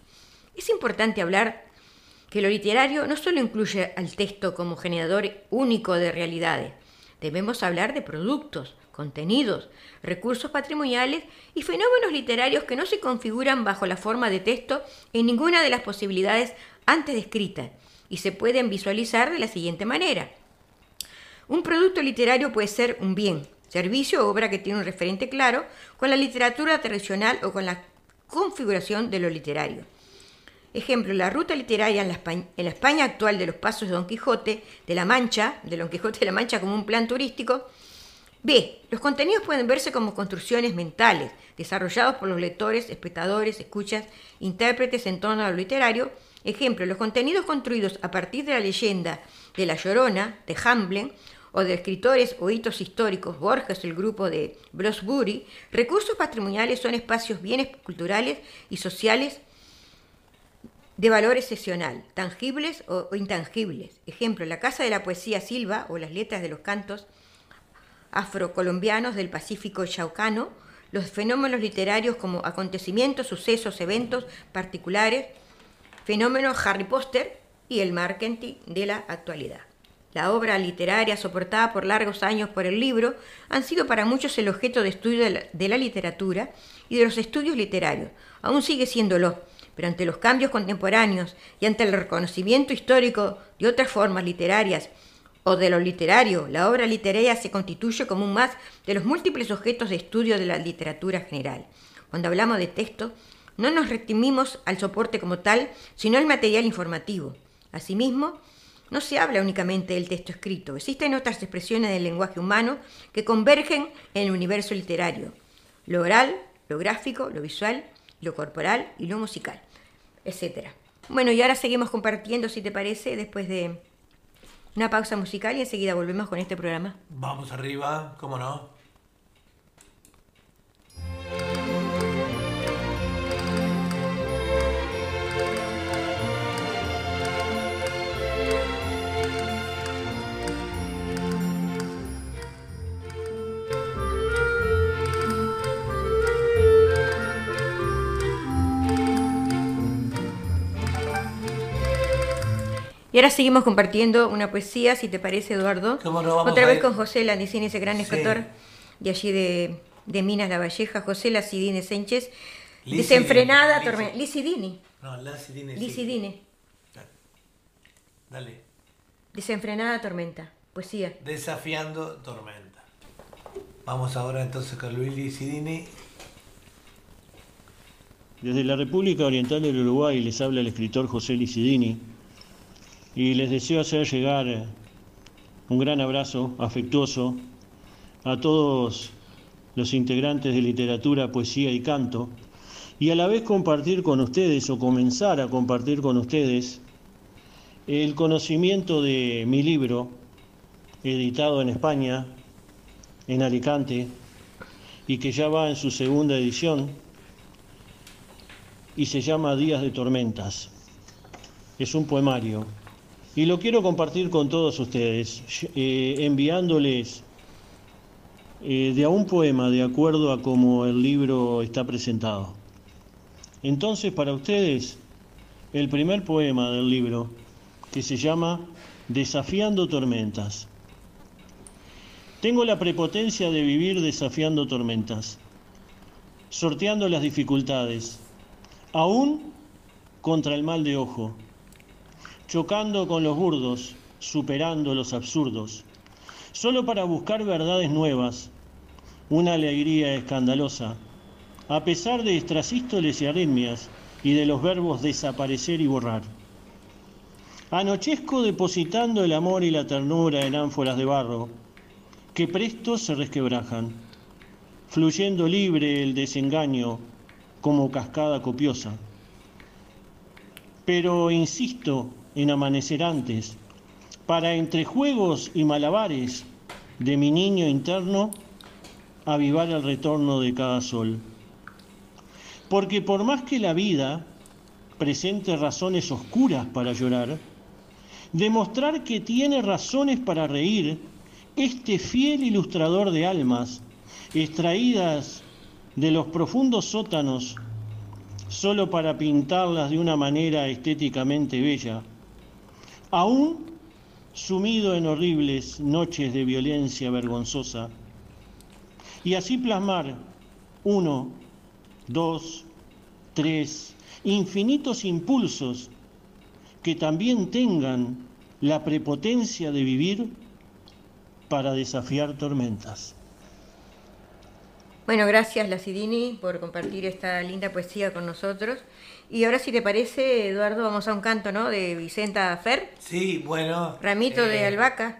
B: Es importante hablar que lo literario no solo incluye al texto como generador único de realidades, debemos hablar de productos contenidos, recursos patrimoniales y fenómenos literarios que no se configuran bajo la forma de texto en ninguna de las posibilidades antes descritas y se pueden visualizar de la siguiente manera. Un producto literario puede ser un bien, servicio o obra que tiene un referente claro con la literatura tradicional o con la configuración de lo literario. Ejemplo, la ruta literaria en la, España, actual de los pasos de Don Quijote de la Mancha, de Don Quijote de la Mancha como un plan turístico. B. Los contenidos pueden verse como construcciones mentales, desarrollados por los lectores, espectadores, escuchas, intérpretes en torno a lo literario. Ejemplo, los contenidos construidos a partir de la leyenda de La Llorona, de Hamblin, o de escritores o hitos históricos, Borges, el grupo de Bloomsbury, recursos patrimoniales son espacios bienes culturales y sociales de valor excepcional, tangibles o, intangibles. Ejemplo, la Casa de la Poesía Silva o las letras de los cantos afrocolombianos del Pacífico Chaucano, los fenómenos literarios como acontecimientos, sucesos, eventos particulares, fenómenos Harry Potter y el marketing de la actualidad. La obra literaria soportada por largos años por el libro han sido para muchos el objeto de estudio de la, literatura y de los estudios literarios. Aún sigue siéndolo pero ante los cambios contemporáneos y ante el reconocimiento histórico de otras formas literarias o de lo literario, la obra literaria se constituye como un más de los múltiples objetos de estudio de la literatura general. Cuando hablamos de texto, no nos restringimos al soporte como tal, sino al material informativo. Asimismo, no se habla únicamente del texto escrito, existen otras expresiones del lenguaje humano que convergen en el universo literario, lo oral, lo gráfico, lo visual, lo corporal y lo musical etcétera. Bueno, y ahora seguimos compartiendo, si te parece, después de una pausa musical y enseguida volvemos con este programa.
C: Vamos arriba, ¿cómo no?
B: Y ahora seguimos compartiendo una poesía, si te parece, Eduardo. Otra vez con José Landicini, ese gran escritor de allí de, Minas La Valleja, José Lacidine Sánchez. Desenfrenada tormenta. Licidini.
C: No, Lacidine.
B: Licidine.
C: Dale.
B: Desenfrenada tormenta. Poesía.
C: Desafiando tormenta. Vamos ahora entonces con Luis Licidini.
G: Desde la República Oriental del Uruguay les habla el escritor José Licidini y les deseo hacer llegar un gran abrazo afectuoso a todos los integrantes de literatura, poesía y canto, y a la vez compartir con ustedes o comenzar a compartir con ustedes el conocimiento de mi libro, editado en España, en Alicante, y que ya va en su segunda edición, y se llama Días de Tormentas. Es un poemario y lo quiero compartir con todos ustedes, eh, enviándoles eh, de a un poema de acuerdo a cómo el libro está presentado. Entonces, para ustedes, el primer poema del libro, que se llama Desafiando tormentas. Tengo la prepotencia de vivir desafiando tormentas, sorteando las dificultades, aún contra el mal de ojo chocando con los burdos, superando los absurdos, solo para buscar verdades nuevas, una alegría escandalosa, a pesar de estrasístoles y arritmias y de los verbos desaparecer y borrar. Anochezco depositando el amor y la ternura en ánforas de barro, que presto se resquebrajan, fluyendo libre el desengaño como cascada copiosa. Pero insisto en amanecer antes, para entre juegos y malabares de mi niño interno avivar el retorno de cada sol. Porque por más que la vida presente razones oscuras para llorar, demostrar que tiene razones para reír, este fiel ilustrador de almas, extraídas de los profundos sótanos, solo para pintarlas de una manera estéticamente bella, aún sumido en horribles noches de violencia vergonzosa, y así plasmar uno, dos, tres, infinitos impulsos que también tengan la prepotencia de vivir para desafiar tormentas.
B: Bueno, gracias Lacidini por compartir esta linda poesía con nosotros. Y ahora si te parece, Eduardo, vamos a un canto, ¿no? De Vicenta Fer.
K: Sí, bueno.
B: Ramito de
K: eh,
B: Albahaca.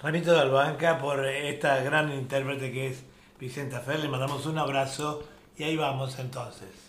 K: Ramito de Albanca por esta gran intérprete que es Vicenta Fer. Le mandamos un abrazo y ahí vamos entonces.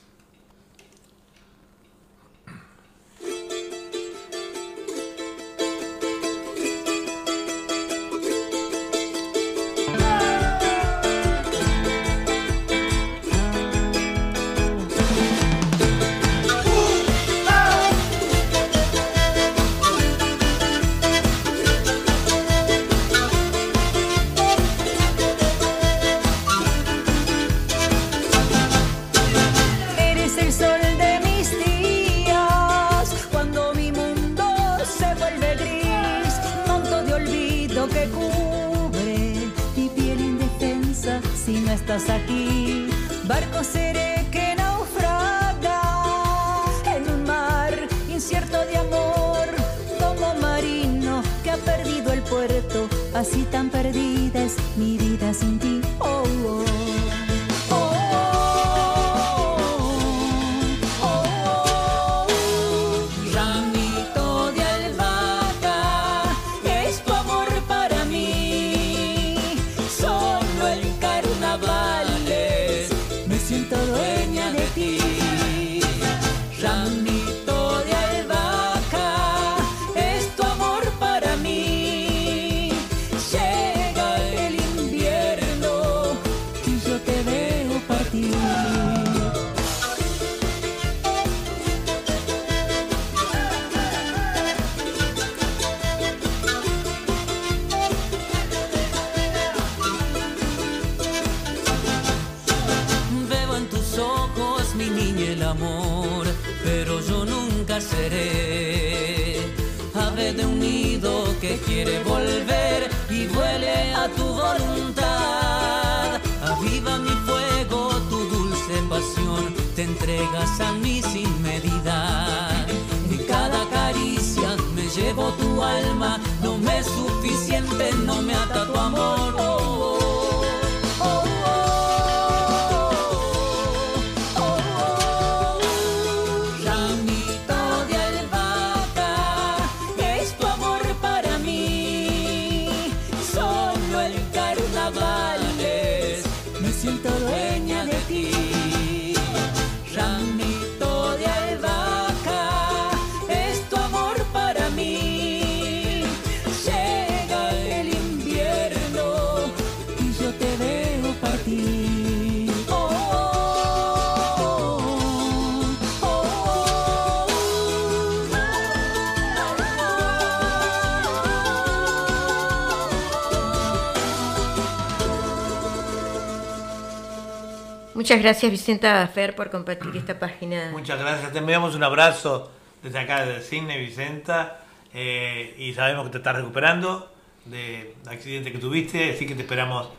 B: Muchas gracias Vicenta Fer por compartir esta página.
K: Muchas gracias. Te enviamos un abrazo desde acá del cine, Vicenta. eh, y sabemos que te estás recuperando del accidente que tuviste, así que te esperamos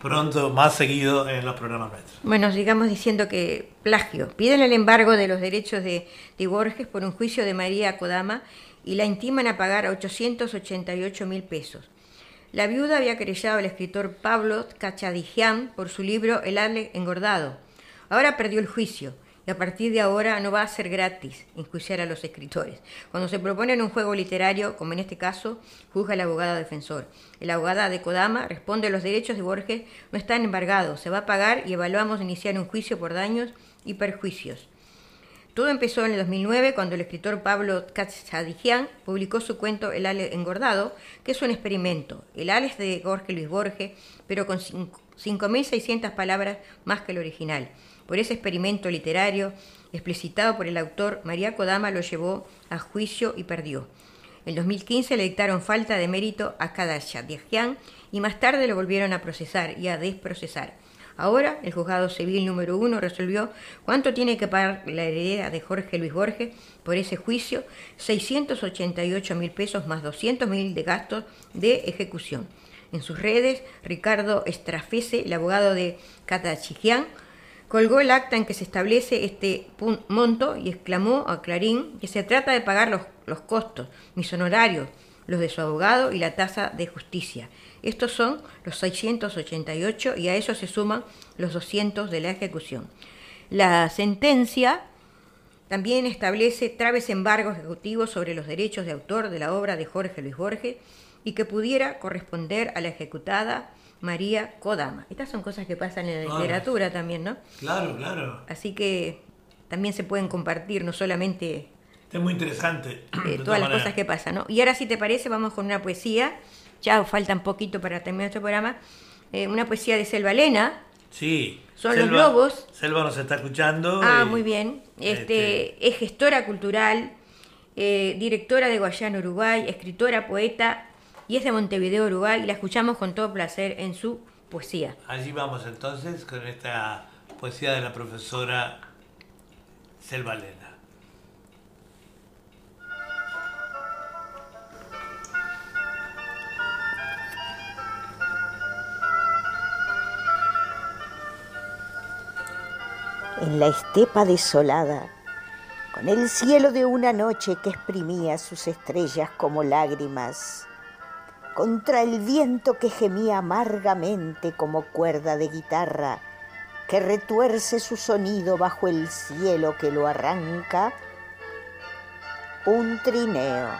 K: pronto, más seguido en los programas nuestros.
B: Bueno, sigamos diciendo que plagio. Piden el embargo de los derechos de, de Borges por un juicio de María Kodama y la intiman a pagar 888 mil pesos. La viuda había querellado al escritor Pablo Cachadijian por su libro El ale engordado. Ahora perdió el juicio y a partir de ahora no va a ser gratis enjuiciar a los escritores. Cuando se proponen un juego literario, como en este caso, juzga el abogado defensor. El abogado de Kodama responde los derechos de Borges no están embargados, se va a pagar y evaluamos iniciar un juicio por daños y perjuicios. Todo empezó en el 2009 cuando el escritor Pablo Katsadijian publicó su cuento El Ale engordado, que es un experimento. El Ale es de Jorge Luis Borges, pero con cinco- 5.600 palabras más que el original. Por ese experimento literario, explicitado por el autor, María Kodama lo llevó a juicio y perdió. En 2015 le dictaron falta de mérito a Kadashadijian y más tarde lo volvieron a procesar y a desprocesar. Ahora, el juzgado civil número uno resolvió cuánto tiene que pagar la heredera de Jorge Luis Borges por ese juicio, 688 mil pesos más 200 mil de gastos de ejecución. En sus redes, Ricardo Estrafese, el abogado de Catachigián, colgó el acta en que se establece este monto y exclamó a Clarín que se trata de pagar los, los costos, mis honorarios, los de su abogado y la tasa de justicia. Estos son los 688 y a eso se suman los 200 de la ejecución. La sentencia también establece traves embargos ejecutivos sobre los derechos de autor de la obra de Jorge Luis Borges y que pudiera corresponder a la ejecutada María Kodama. Estas son cosas que pasan en la
C: Claro.
B: literatura también, ¿no?
C: Claro, claro.
B: Así que también se pueden compartir, no solamente
C: Es muy interesante.
B: eh, todas las cosas que pasan, ¿no? Y ahora, si te parece, vamos con una poesía. Ya falta un poquito para terminar este programa. Eh, una poesía de Selva Lena.
C: Sí.
B: Son los lobos.
C: Selva nos está escuchando.
B: Ah,
C: y-
B: muy bien. Este, Es gestora cultural, eh, directora de Guayana, Uruguay, escritora, poeta y es de Montevideo, Uruguay. Y la escuchamos con todo placer en su poesía.
C: Allí vamos entonces con esta poesía de la profesora Selva Lena.
L: en la estepa desolada, con el cielo de una noche que exprimía sus estrellas como lágrimas, contra el viento que gemía amargamente como cuerda de guitarra, que retuerce su sonido bajo el cielo que lo arranca, un trineo,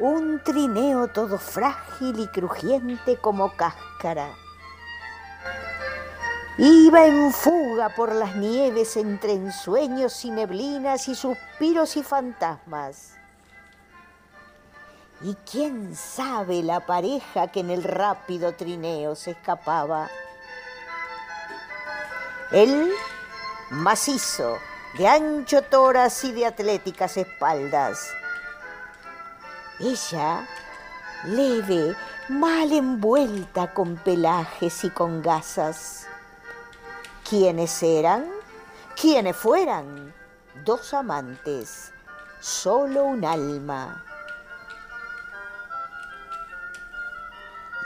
L: un trineo todo frágil y crujiente como cáscara Iba en fuga por las nieves entre ensueños y neblinas y suspiros y fantasmas. Y quién sabe la pareja que en el rápido trineo se escapaba. Él, macizo, de ancho toras y de atléticas espaldas. Ella, leve, mal envuelta con pelajes y con gasas. ¿Quiénes eran? ¿Quiénes fueran? Dos amantes, solo un alma.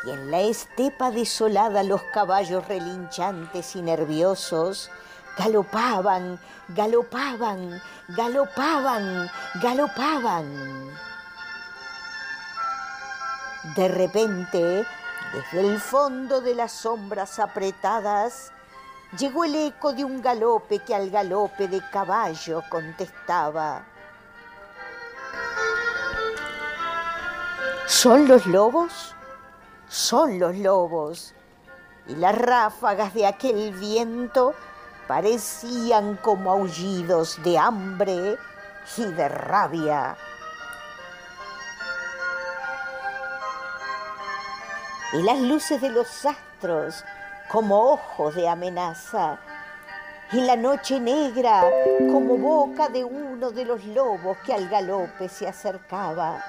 L: Y en la estepa desolada los caballos relinchantes y nerviosos galopaban, galopaban, galopaban, galopaban. De repente, desde el fondo de las sombras apretadas, llegó el eco de un galope que al galope de caballo contestaba. ¿Son los lobos? Son los lobos. Y las ráfagas de aquel viento parecían como aullidos de hambre y de rabia. Y las luces de los astros como ojos de amenaza, y la noche negra como boca de uno de los lobos que al galope se acercaba.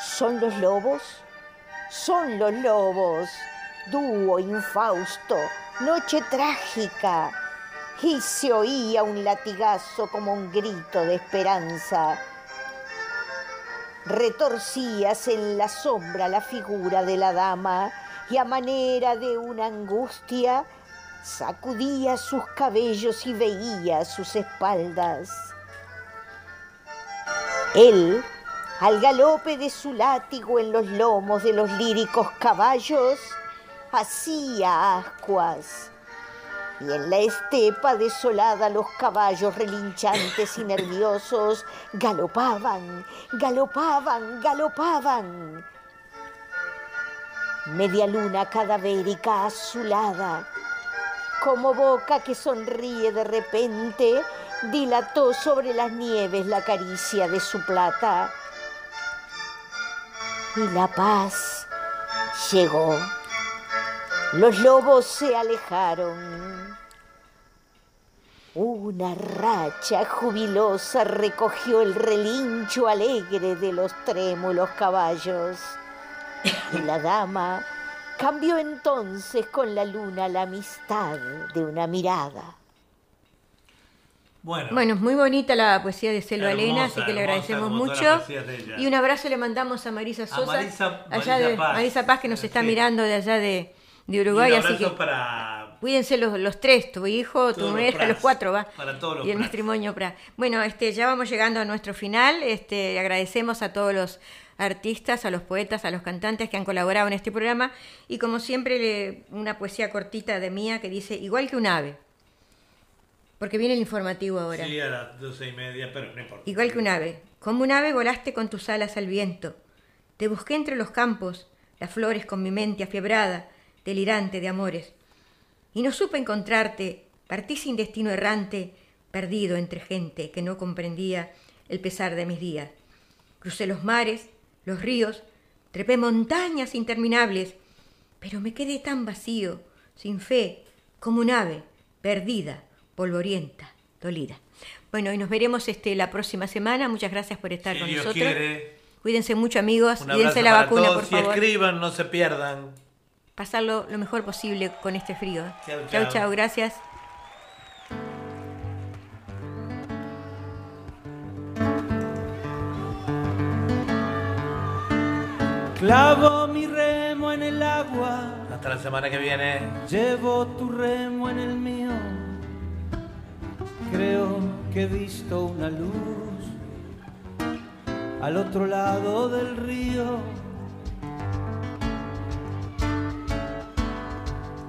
L: ¿Son los lobos? Son los lobos, dúo infausto, noche trágica, y se oía un latigazo como un grito de esperanza. Retorcíase en la sombra la figura de la dama y a manera de una angustia sacudía sus cabellos y veía sus espaldas. Él, al galope de su látigo en los lomos de los líricos caballos, hacía ascuas. Y en la estepa desolada los caballos relinchantes y nerviosos galopaban, galopaban, galopaban media luna cadavérica azulada, como boca que sonríe de repente, dilató sobre las nieves la caricia de su plata. Y la paz llegó. Los lobos se alejaron. Una racha jubilosa recogió el relincho alegre de los trémulos caballos. Y la dama cambió entonces con la luna la amistad de una mirada.
C: Bueno,
B: Bueno, muy bonita la poesía de Selva Elena, así que le agradecemos mucho. Y un abrazo le mandamos a Marisa Sosa,
C: Marisa-
B: allá de
C: Paz.
B: Marisa Paz, que nos está
C: Sí.
B: mirando de allá de, de
C: y
B: Uruguay,
C: un
B: así que
C: para
B: cuídense los, los tres, tu hijo, tu mujer, los cuatro, va.
C: Para todos los
B: y el matrimonio Pras. Bueno, este, ya vamos llegando a nuestro final. Este, agradecemos a todos los artistas, a los poetas, a los cantantes que han colaborado en este programa. Y como siempre, una poesía cortita de mía que dice, igual que un ave. Porque viene el informativo ahora.
C: Sí, a las doce y media, pero no importa.
B: Igual que un ave. Como un ave volaste con tus alas al viento. Te busqué entre los campos, las flores con mi mente afiebrada, delirante de amores. Y no supe encontrarte, partí sin destino errante, perdido entre gente que no comprendía el pesar de mis días. Crucé los mares, los ríos, trepé montañas interminables, pero me quedé tan vacío, sin fe, como un ave, perdida, polvorienta, dolida. Bueno, y nos veremos este, la próxima semana. Muchas gracias por estar
C: Si
B: con
C: Dios
B: nosotros.
C: quiere.
B: Cuídense mucho, amigos. Cuídense la vacuna,
C: todos.
B: por
C: Si
B: favor.
C: escriban, no se pierdan.
B: Pasarlo lo mejor posible con este frío.
C: Chau.
B: chau, gracias.
A: Clavo mi remo en el agua,
C: Hasta la semana que viene.
A: llevo tu remo en el mío. Creo que he visto una luz al otro lado del río.